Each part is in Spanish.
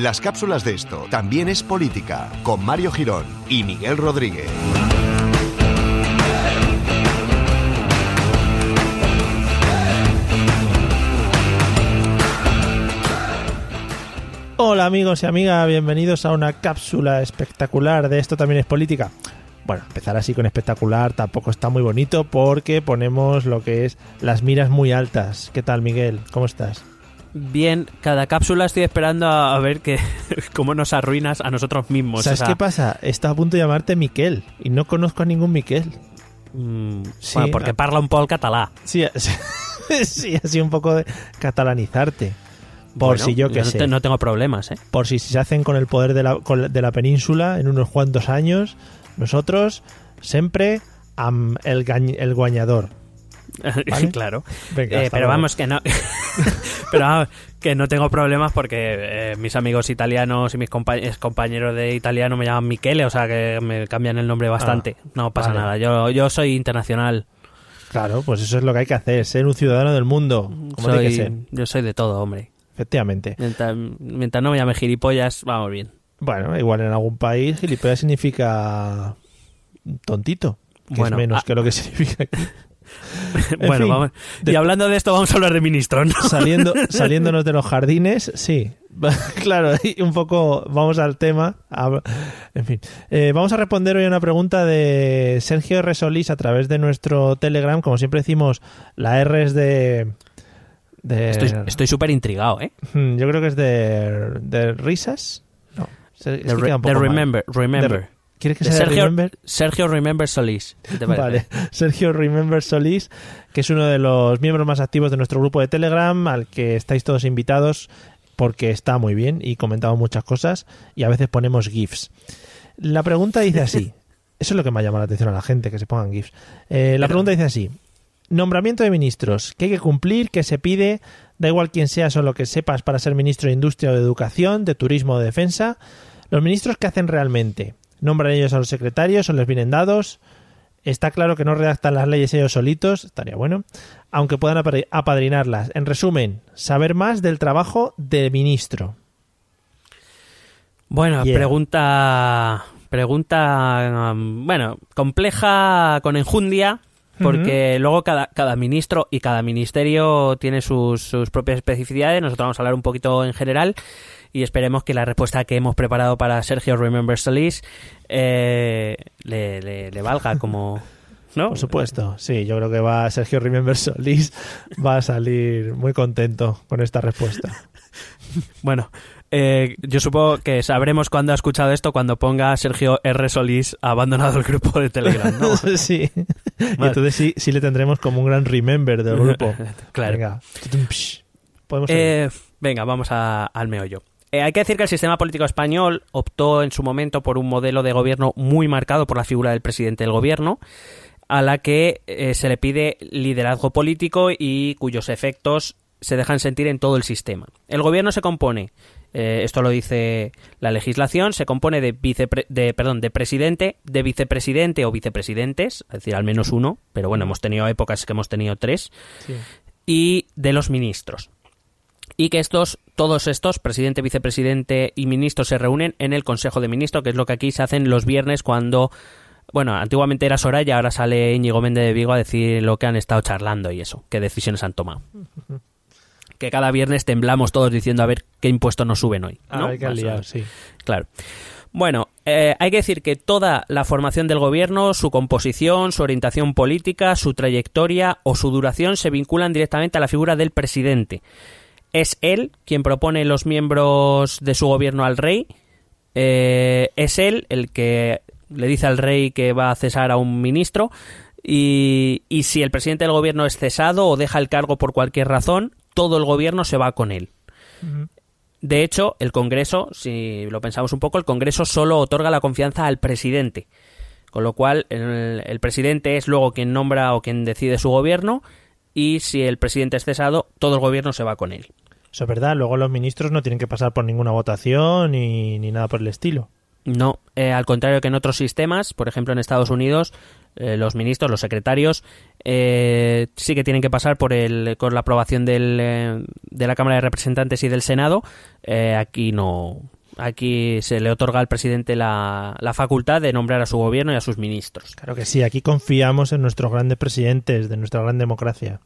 Las cápsulas de esto también es política con Mario Girón y Miguel Rodríguez. Hola amigos y amigas, bienvenidos a una cápsula espectacular de esto también es política. Bueno, empezar así con espectacular tampoco está muy bonito porque ponemos lo que es las miras muy altas. ¿Qué tal Miguel? ¿Cómo estás? Bien, cada cápsula estoy esperando a, a ver que cómo nos arruinas a nosotros mismos. ¿Sabes o sea, qué pasa? Está a punto de llamarte Miquel y no conozco a ningún Miquel. mm, Sí, bueno, porque parla un poco el catalá. Sí, sí, así un poco de catalanizarte. Por Bueno, si yo que no sé. te- no tengo problemas, ¿eh? Por si se hacen con el poder de la, con- de la península en unos cuantos años, nosotros siempre am el, el guañador. ¿Vale? claro. Venga, Eh, pero luego. vamos, que no. pero vamos, que no tengo problemas porque eh, mis amigos italianos y mis compa- compañeros de italiano me llaman Michele, o sea que me cambian el nombre bastante. no pasa Ah, vale. nada. Yo, yo soy internacional. Claro, pues eso es lo que hay que hacer, ser un ciudadano del mundo. Como Soy, tiene que ser. Yo soy de todo, hombre. Efectivamente. Mientras, mientras no me llame gilipollas, vamos bien. Bueno, igual en algún país gilipollas significa tontito, que Bueno, es menos ah. que lo que significa aquí. En bueno, fin, vamos. Y hablando de esto, vamos a hablar de ministros, ¿no? Saliendo, saliéndonos de los jardines, sí. claro, y un poco vamos al tema. A- En fin, Eh, vamos a responder hoy a una pregunta de Sergio R. Solís a través de nuestro Telegram. Como siempre decimos, la R es de... de Estoy súper intrigado, ¿eh? Hmm, Yo creo que es de, de risas. No, se- De, re- de remember, remember. ¿Quieres que sea Sergio, Remember? Sergio Remember Solís. ¿Qué te parece? Vale, Sergio Remember Solís, que es uno de los miembros más activos de nuestro grupo de Telegram, al que estáis todos invitados porque está muy bien y comentamos muchas cosas y a veces ponemos GIFs. La pregunta dice así, eso es lo que me ha llamado la atención a la gente, que se pongan GIFs. Eh, la pregunta dice así, nombramiento de ministros, ¿qué hay que cumplir? ¿Qué se pide? Da igual quién seas o lo que sepas para ser ministro de Industria o de Educación, de Turismo o de Defensa. Los ministros, ¿qué hacen realmente? ¿Nombran ellos a los secretarios o les vienen dados? Está claro que no redactan las leyes ellos solitos, estaría bueno, aunque puedan apadrinarlas. En resumen, saber más del trabajo de ministro. Bueno, Yeah. pregunta. Pregunta. um, bueno, compleja con enjundia. Porque luego cada, cada ministro y cada ministerio tiene sus, sus propias especificidades. Nosotros vamos a hablar un poquito en general y esperemos que la respuesta que hemos preparado para Sergio Remember Solís eh, le, le- le valga como... ¿no? Por supuesto, sí, yo creo que va Sergio Remember Solís va a salir muy contento con esta respuesta. Bueno, eh, yo supongo que sabremos cuándo ha escuchado esto cuando ponga Sergio R. Solís abandonado el grupo de Telegram, ¿no? sí. Y entonces sí, sí le tendremos como un gran remember del grupo. Claro. Venga. Podemos. Eh, venga, vamos a- al meollo. Eh, hay que decir que el sistema político español optó en su momento por un modelo de gobierno muy marcado por la figura del presidente del gobierno, a la que se le pide liderazgo político y cuyos efectos se dejan sentir en todo el sistema. El gobierno se compone, eh, esto lo dice la legislación, se compone de, vicepre- de, perdón, de presidente, de vicepresidente o vicepresidentes, es decir, al menos uno, pero bueno, hemos tenido épocas que hemos tenido tres, Sí. y de los ministros. Y que estos, todos estos, presidente, vicepresidente y ministros, se reúnen en el Consejo de Ministros, que es lo que aquí se hacen los viernes cuando, bueno, antiguamente era Soraya, ahora sale Íñigo Méndez de Vigo a decir lo que han estado charlando y eso, qué decisiones han tomado. Que cada viernes temblamos todos diciendo a ver qué impuestos nos suben hoy. A ¿no? sí. Claro. Bueno, eh, hay que decir que toda la formación del gobierno, su composición, su orientación política, su trayectoria o su duración se vinculan directamente a la figura del presidente. Es él quien propone los miembros de su gobierno al rey. eh, es él el que le dice al rey que va a cesar a un ministro Y, y si el presidente del gobierno es cesado o deja el cargo por cualquier razón, todo el gobierno se va con él. De hecho, el Congreso, si lo pensamos un poco, el Congreso solo otorga la confianza al presidente. Con lo cual, el, el presidente es luego quien nombra o quien decide su gobierno y si el presidente es cesado, todo el gobierno se va con él. Eso es verdad, luego los ministros no tienen que pasar por ninguna votación ni, ni nada por el estilo. No, eh, al contrario que en otros sistemas, por ejemplo en Estados Unidos, eh, los ministros, los secretarios, eh, sí que tienen que pasar por el, con la aprobación del, eh, de la Cámara de Representantes y del Senado. Eh, aquí no. Aquí se le otorga al presidente la, la facultad de nombrar a su gobierno y a sus ministros. Claro que sí, aquí confiamos en nuestros grandes presidentes de nuestra gran democracia.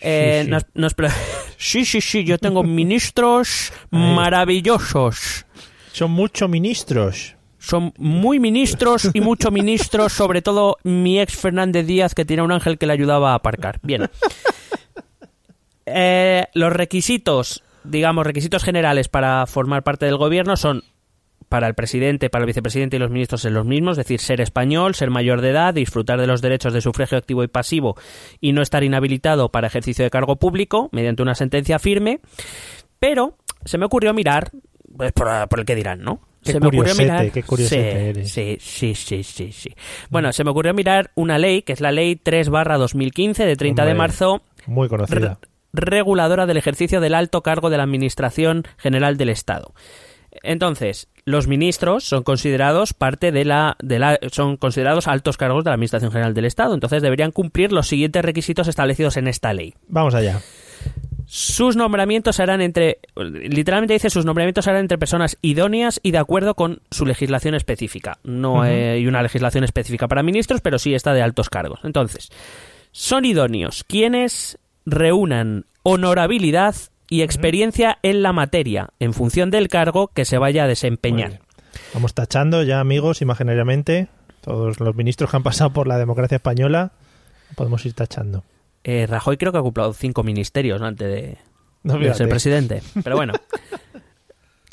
Eh, sí. nos- nos sí, sí, sí, yo tengo ministros maravillosos. Son muchos ministros. Son muy ministros y mucho ministros, sobre todo mi ex Fernández Díaz, que tiene un ángel que le ayudaba a aparcar. Bien. Eh, los requisitos, digamos, requisitos generales para formar parte del gobierno son para el presidente, para el vicepresidente y los ministros son los mismos, es decir, ser español, ser mayor de edad, disfrutar de los derechos de sufragio activo y pasivo y no estar inhabilitado para ejercicio de cargo público mediante una sentencia firme. Pero se me ocurrió mirar, pues por, por el que dirán, ¿no? Qué se me ocurrió mirar. qué sí, eres. sí, sí, sí, sí, sí. Bueno, se me ocurrió mirar una ley que es la ley 3 2015 de 30 de marzo Muy conocida. reguladora del ejercicio del alto cargo de la Administración General del Estado. Entonces, los ministros son considerados parte de la, de la son considerados altos cargos de la Administración General del Estado, entonces deberían cumplir los siguientes requisitos establecidos en esta ley. Vamos allá. Sus nombramientos serán entre literalmente dice sus nombramientos serán entre personas idóneas y de acuerdo con su legislación específica. No hay una legislación específica para ministros, pero sí está de altos cargos. Entonces, son idóneos quienes reúnan honorabilidad y experiencia en la materia en función del cargo que se vaya a desempeñar. Vamos tachando ya, amigos, imaginariamente. Todos los ministros que han pasado por la democracia española. Podemos ir tachando. Eh, Rajoy creo que ha ocupado cinco ministerios ¿no? antes de, No, de fíjate. ser presidente. Pero bueno.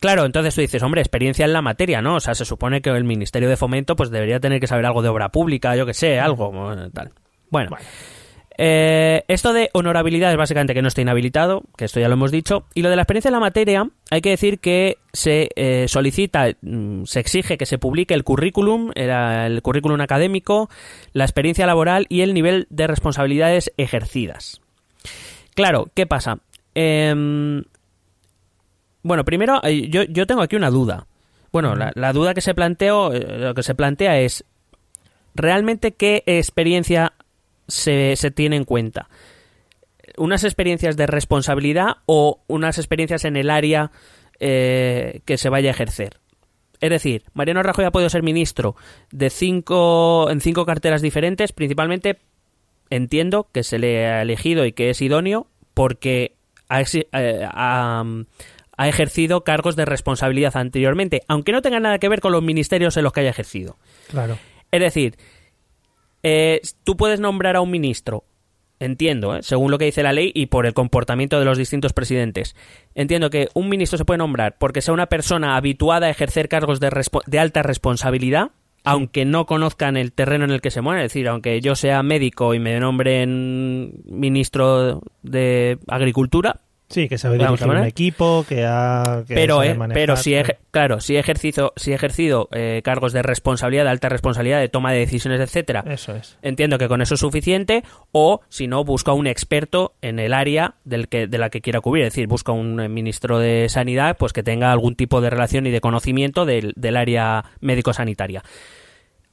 Claro, entonces tú dices, hombre, experiencia en la materia, ¿no? O sea, se supone que el Ministerio de Fomento pues debería tener que saber algo de obra pública, yo que sé, algo tal. Bueno, Bueno. Eh, esto de honorabilidad es básicamente que no esté inhabilitado, que esto ya lo hemos dicho. Y lo de la experiencia en la materia, hay que decir que se eh, solicita, mm, se exige que se publique el currículum, el currículum académico, la experiencia laboral y el nivel de responsabilidades ejercidas. Claro, ¿qué pasa? Em, bueno, primero, eh, yo, yo tengo aquí una duda. Bueno, la, la duda que se planteó, lo que se plantea es realmente qué experiencia se, se tiene en cuenta. ¿Unas experiencias de responsabilidad o unas experiencias en el área eh, que se vaya a ejercer? Es decir, Mariano Rajoy ha podido ser ministro de cinco, en cinco carteras diferentes, principalmente entiendo que se le ha elegido y que es idóneo porque ha, eh, ha, ha ejercido cargos de responsabilidad anteriormente, aunque no tenga nada que ver con los ministerios en los que haya ejercido. Claro. Es decir, eh, tú puedes nombrar a un ministro, entiendo, ¿eh? según lo que dice la ley y por el comportamiento de los distintos presidentes. Entiendo que un ministro se puede nombrar porque sea una persona habituada a ejercer cargos de, de alta responsabilidad, aunque no conozcan el terreno en el que se mueve. Es decir, aunque yo sea médico y me nombren ministro de Agricultura, Sí, que sabe dirigir un equipo, que ha... que pero, eh, manejar, pero si claro. si he ejercido, si he ejercido eh, cargos de responsabilidad, de alta responsabilidad, de toma de decisiones, etcétera, Eso es. entiendo que con eso es suficiente, o si no, busca un experto en el área del que, de la que quiera cubrir, es decir, busca un eh, ministro de sanidad pues que tenga algún tipo de relación y de conocimiento del, del área médico-sanitaria.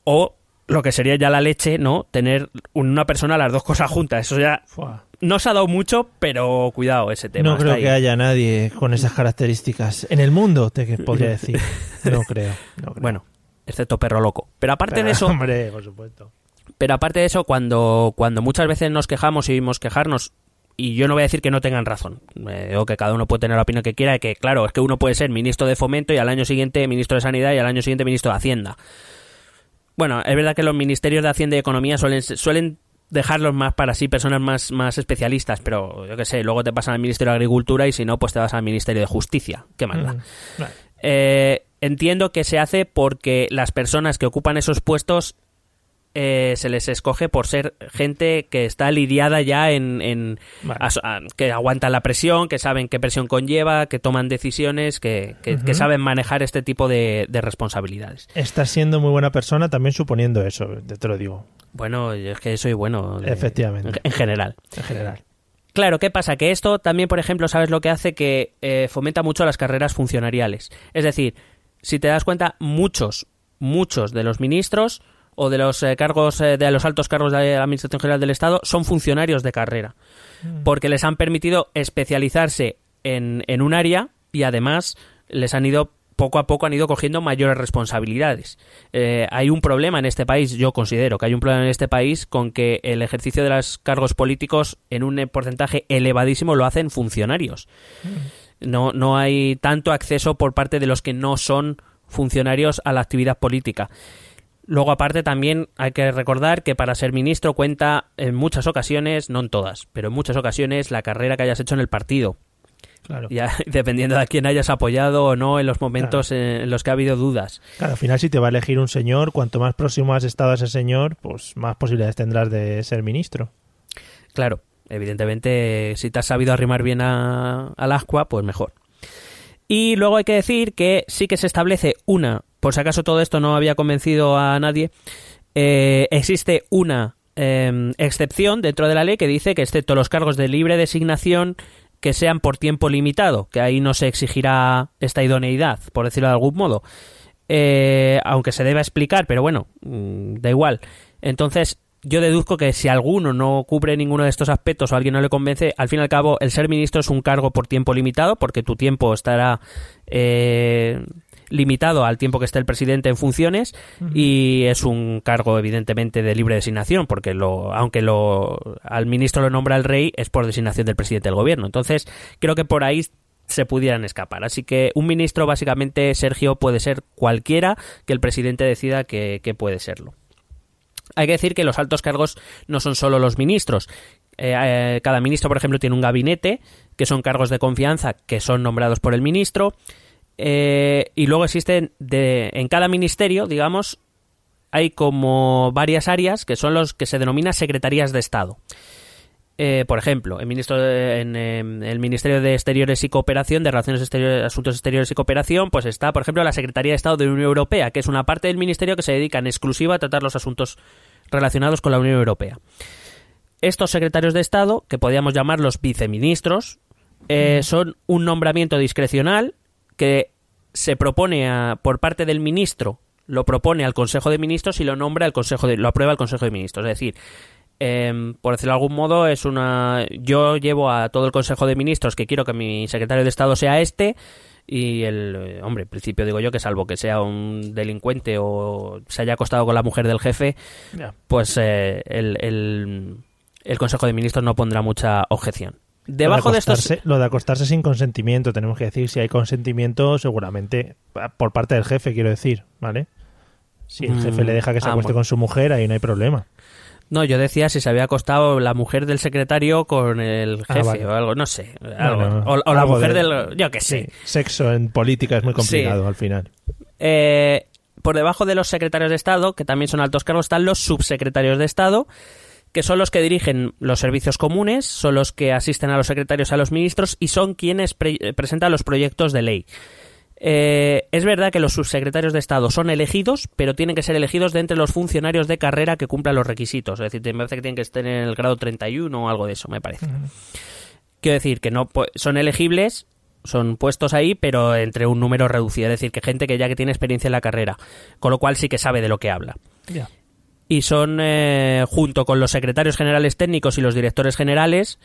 O lo que sería ya la leche, ¿no? Tener una persona las dos cosas juntas. Eso ya Fua. No se ha dado mucho, pero cuidado ese tema. No creo ahí. que haya nadie con esas características. En el mundo, te podría decir. No creo. no creo. Bueno, excepto perro loco. Pero aparte Pero, de eso, Hombre, por supuesto. Pero aparte de eso, cuando, cuando muchas veces nos quejamos y vimos quejarnos, y yo no voy a decir que no tengan razón, eh, digo que cada uno puede tener la opinión que quiera, que claro, es que uno puede ser ministro de fomento y al año siguiente ministro de sanidad y al año siguiente ministro de hacienda. Bueno, es verdad que los ministerios de hacienda y economía suelen, suelen dejarlos más para sí personas más, más especialistas, pero yo qué sé, luego te pasan al ministerio de agricultura y si no, pues te vas al ministerio de justicia. ¿Qué más da? Mm, vale. Eh, entiendo que se hace porque las personas que ocupan esos puestos eh, se les escoge por ser gente que está lidiada ya en, en Vale. as- a- que aguantan la presión, que saben qué presión conlleva, que toman decisiones, que, que- que Ujú. saben manejar este tipo de, de responsabilidades. Estás siendo muy buena persona también suponiendo eso, te lo digo, Bueno, es que soy bueno de- Efectivamente. en, en general. en general. Claro, ¿qué pasa? Que esto también, por ejemplo, ¿sabes lo que hace? Que eh, fomenta mucho las carreras funcionariales. Es decir, si te das cuenta, muchos, muchos de los ministros o de los eh, cargos, eh, de los altos cargos de la Administración General del Estado son funcionarios de carrera. Porque les han permitido especializarse en, en un área y además les han ido poco a poco han ido cogiendo mayores responsabilidades. Eh, hay un problema en este país, yo considero que hay un problema en este país con que el ejercicio de los cargos políticos en un porcentaje elevadísimo lo hacen funcionarios. No, no hay tanto acceso por parte de los que no son funcionarios a la actividad política. Luego, aparte, también hay que recordar que para ser ministro cuenta en muchas ocasiones, no en todas, pero en muchas ocasiones la carrera que hayas hecho en el partido. Claro. Ya, dependiendo de a quién hayas apoyado o no en los momentos en los que ha habido dudas. Claro, al final si te va a elegir un señor, cuanto más próximo has estado a ese señor, pues más posibilidades tendrás de ser ministro. Claro, evidentemente, si te has sabido arrimar bien a, al ascua, pues mejor. Y luego hay que decir que sí que se establece una, por si acaso todo esto no había convencido a nadie, eh, existe una eh, excepción dentro de la ley que dice que excepto los cargos de libre designación que sean por tiempo limitado, que ahí no se exigirá esta idoneidad, por decirlo de algún modo, eh, aunque se deba explicar, pero bueno, mm, da igual. Entonces, yo deduzco que si alguno no cubre ninguno de estos aspectos o alguien no le convence, al fin y al cabo, el ser ministro es un cargo por tiempo limitado, porque tu tiempo estará eh, limitado al tiempo que esté el presidente en funciones y es un cargo evidentemente de libre designación porque lo aunque lo al ministro lo nombra el rey es por designación del presidente del gobierno entonces creo que por ahí se pudieran escapar así que un ministro básicamente Sergio puede ser cualquiera que el presidente decida que, que puede serlo hay que decir que los altos cargos no son solo los ministros. Eh, eh, cada ministro, por ejemplo, tiene un gabinete, que son cargos de confianza que son nombrados por el ministro. Eh, y luego existen de, en cada ministerio, digamos, hay como varias áreas que son los que se denominan secretarías de Estado. Eh, por ejemplo, el, ministro de- en, em, el Ministerio de Exteriores y Cooperación, de Relaciones Exteriores, Asuntos Exteriores y Cooperación, pues está, por ejemplo, la Secretaría de Estado de la Unión Europea, que es una parte del ministerio que se dedica en exclusiva a tratar los asuntos relacionados con la Unión Europea. Estos secretarios de Estado, que podríamos llamar los viceministros, eh, son un nombramiento discrecional que se propone a- por parte del ministro, lo propone al Consejo de Ministros y lo nombra el Consejo de, lo aprueba el Consejo de Ministros. Es decir, em, por decirlo de algún modo, es una. Yo llevo a todo el Consejo de Ministros que quiero que mi secretario de Estado sea este. Y el. eh, Hombre, en principio digo yo que, salvo que sea un delincuente o se haya acostado con la mujer del jefe, pues eh, el, el, el Consejo de Ministros no pondrá mucha objeción. Debajo lo de de, estos. lo de acostarse sin consentimiento, tenemos que decir, si hay consentimiento, seguramente ah, por parte del jefe, quiero decir, ¿vale? Si el Mm, jefe le deja que se ah, acueste bueno. con su mujer, ahí no hay problema. No, yo decía si se había acostado la mujer del secretario con el Ah, jefe vale. o algo, no sé. Algo. O, o la mujer de- del. Yo qué sé. Sí, sexo en política es muy complicado al final. Eh, por debajo de los secretarios de Estado, que también son altos cargos, están los subsecretarios de Estado, que son los que dirigen los servicios comunes, son los que asisten a los secretarios, a los ministros y son quienes pre- eh, presentan los proyectos de ley. Eh, es verdad que los subsecretarios de Estado son elegidos, pero tienen que ser elegidos de entre los funcionarios de carrera que cumplan los requisitos. Es decir, me parece que tienen que estar en el grado 31 o algo de eso, me parece. Quiero decir que no pu- son elegibles, son puestos ahí, pero entre un número reducido. Es decir, que gente que ya que tiene experiencia en la carrera, con lo cual sí que sabe de lo que habla. Ya. Y son, eh, junto con los secretarios generales técnicos y los directores generales,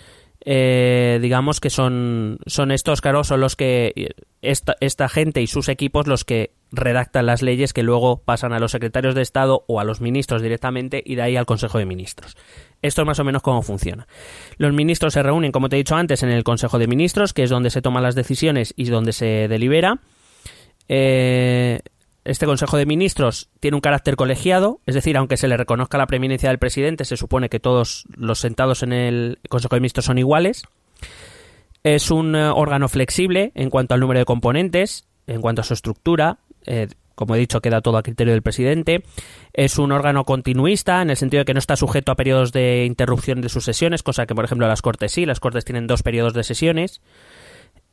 eh, digamos que son, son estos cargos, son los que esta, esta gente y sus equipos los que redactan las leyes que luego pasan a los secretarios de Estado o a los ministros directamente y de ahí al Consejo de Ministros. Esto es más o menos cómo funciona. Los ministros se reúnen, como te he dicho antes, en el Consejo de Ministros, que es donde se toman las decisiones y donde se delibera. Eh, este Consejo de Ministros tiene un carácter colegiado, es decir, aunque se le reconozca la preeminencia del presidente, se supone que todos los sentados en el Consejo de Ministros son iguales. Es un eh, órgano flexible en cuanto al número de componentes, en cuanto a su estructura. Eh, como he dicho, queda todo a criterio del presidente. Es un órgano continuista, en el sentido de que no está sujeto a periodos de interrupción de sus sesiones, cosa que, por ejemplo, las Cortes sí. Las Cortes tienen dos periodos de sesiones.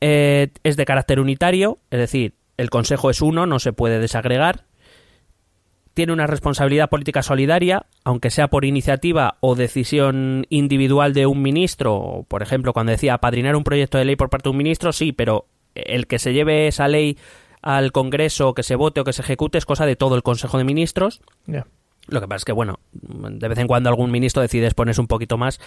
Eh, es de carácter unitario, es decir, el Consejo es uno, no se puede desagregar. Tiene una responsabilidad política solidaria, aunque sea por iniciativa o decisión individual de un ministro. Por ejemplo, cuando decía apadrinar un proyecto de ley por parte de un ministro, sí, pero el que se lleve esa ley al Congreso, que se vote o que se ejecute, es cosa de todo el Consejo de Ministros. Lo que pasa es que, bueno, de vez en cuando algún ministro decide exponerse un poquito más,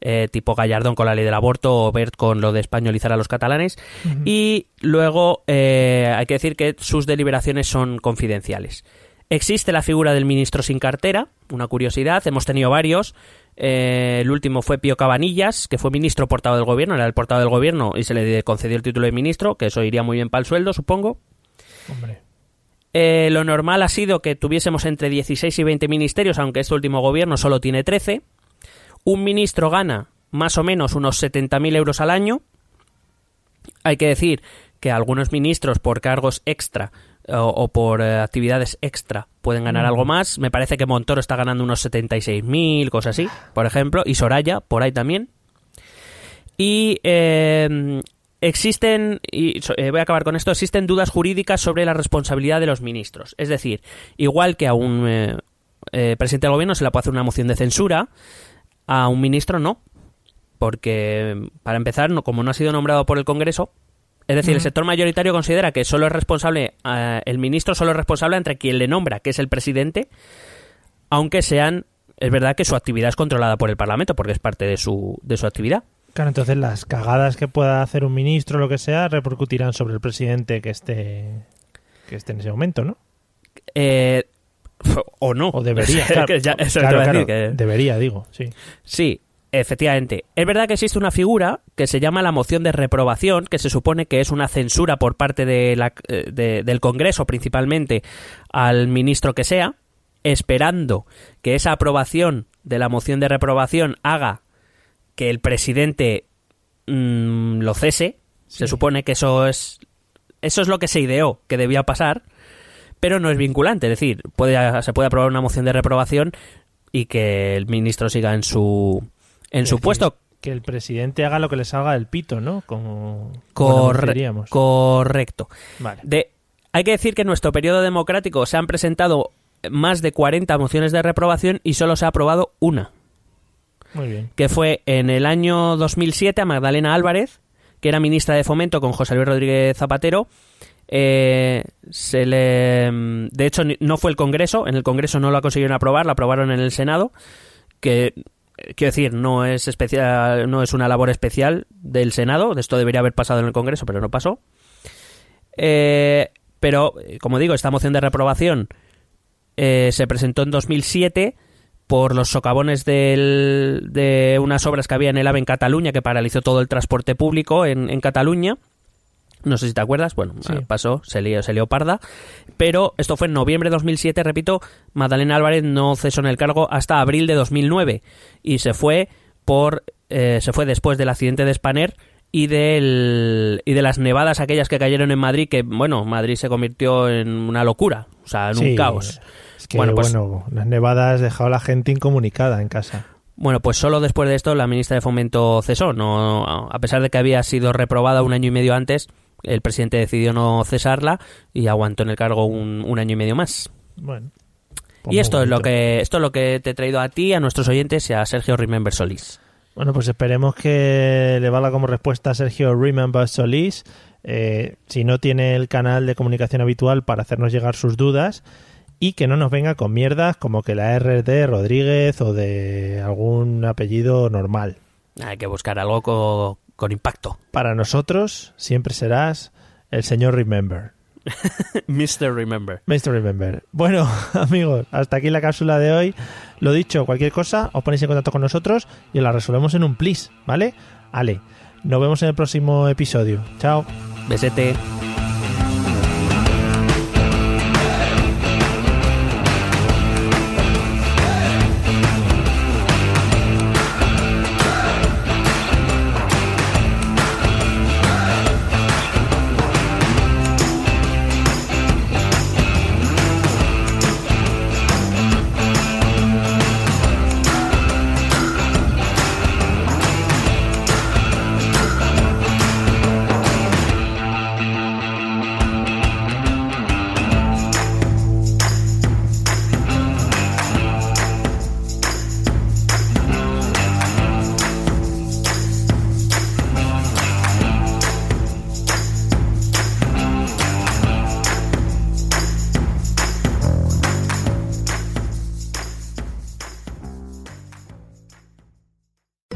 eh, tipo Gallardón con la ley del aborto o Bert con lo de españolizar a los catalanes. Y luego eh, hay que decir que sus deliberaciones son confidenciales. Existe la figura del ministro sin cartera, una curiosidad, hemos tenido varios. Eh, el último fue Pío Cabanillas, que fue ministro portado del gobierno, era el portado del gobierno y se le concedió el título de ministro, que eso iría muy bien para el sueldo, supongo. lo normal ha sido que tuviésemos entre 16 y 20 ministerios, aunque este último gobierno solo tiene 13. Un ministro gana más o menos unos 70.000 euros al año. Hay que decir que algunos ministros por cargos extra o, por eh, actividades extra pueden ganar algo más. Me parece que Montoro está ganando unos 76.000, cosas así, por ejemplo, y Soraya por ahí también. Y eh, existen, y eh, voy a acabar con esto, existen dudas jurídicas sobre la responsabilidad de los ministros. Es decir, igual que a un presidente del gobierno se le puede hacer una moción de censura, a un ministro no, porque para empezar, como no ha sido nombrado por el Congreso, es decir, el sector mayoritario considera que solo es responsable, eh, el ministro solo es responsable entre quien le nombra, que es el presidente, aunque sean, es verdad que su actividad es controlada por el Parlamento, porque es parte de su, de su actividad. Claro, entonces las cagadas que pueda hacer un ministro o lo que sea repercutirán sobre el presidente que esté, que esté en ese momento, ¿no? Eh, o no. O debería, claro. Debería, digo, sí. Sí, efectivamente. Es verdad que existe una figura que se llama la moción de reprobación, que se supone que es una censura por parte de la, eh, del Congreso principalmente al ministro que sea, esperando que esa aprobación de la moción de reprobación haga que el presidente mm, lo cese. Se supone que eso es eso es lo que se ideó que debía pasar pero no es vinculante. Es decir, puede, se puede aprobar una moción de reprobación y que el ministro siga en su, en su puesto. Que el presidente haga lo que le salga del pito, ¿no? Como, correcto. De, hay que decir que en nuestro periodo democrático se han presentado más de 40 mociones de reprobación y solo se ha aprobado una. Muy bien. Que fue en el año 2007 a Magdalena Álvarez, que era ministra de Fomento con José Luis Rodríguez Zapatero, eh, se le, de hecho, no fue el Congreso. En el Congreso no lo consiguieron aprobar, lo aprobaron en el Senado. Que quiero decir, no es especial, no es una labor especial del Senado. Esto debería haber pasado en el Congreso, pero no pasó. Eh, pero, como digo, esta moción de reprobación eh, se presentó en 2007 por los socavones de unas obras que había en el AVE en Cataluña que paralizó todo el transporte público en Cataluña no sé si te acuerdas, bueno, pasó, se lió, se lió parda, pero esto fue en noviembre de 2007, repito, Madalena Álvarez no cesó en el cargo hasta abril de 2009 y se fue por eh, se fue después del accidente de Spanair y del y de las nevadas aquellas que cayeron en Madrid que bueno, Madrid se convirtió en una locura, o sea, en un caos. Es que bueno, pues, las nevadas dejado a la gente incomunicada en casa. Bueno, pues solo después de esto la ministra de Fomento cesó, no a pesar de que había sido reprobada un año y medio antes, el presidente decidió no cesarla y aguantó en el cargo un, año y medio más. Bueno. Pues y esto es lo que esto es lo que te he traído a ti, a nuestros oyentes y a Sergio Remember Solís. Bueno, pues esperemos que le valga como respuesta a Sergio Remember Solís. Eh, si no tiene el canal de comunicación habitual para hacernos llegar sus dudas y que no nos venga con mierdas como que la R de Rodríguez o de algún apellido normal. Hay que buscar algo con, con impacto. Para nosotros siempre serás el señor Remember. Mr. Remember. Mr. Remember. Bueno, amigos, hasta aquí la cápsula de hoy. Lo dicho, cualquier cosa, os ponéis en contacto con nosotros y la resolvemos en un plis, ¿vale? Ale, nos vemos en el próximo episodio. Chao. Besete.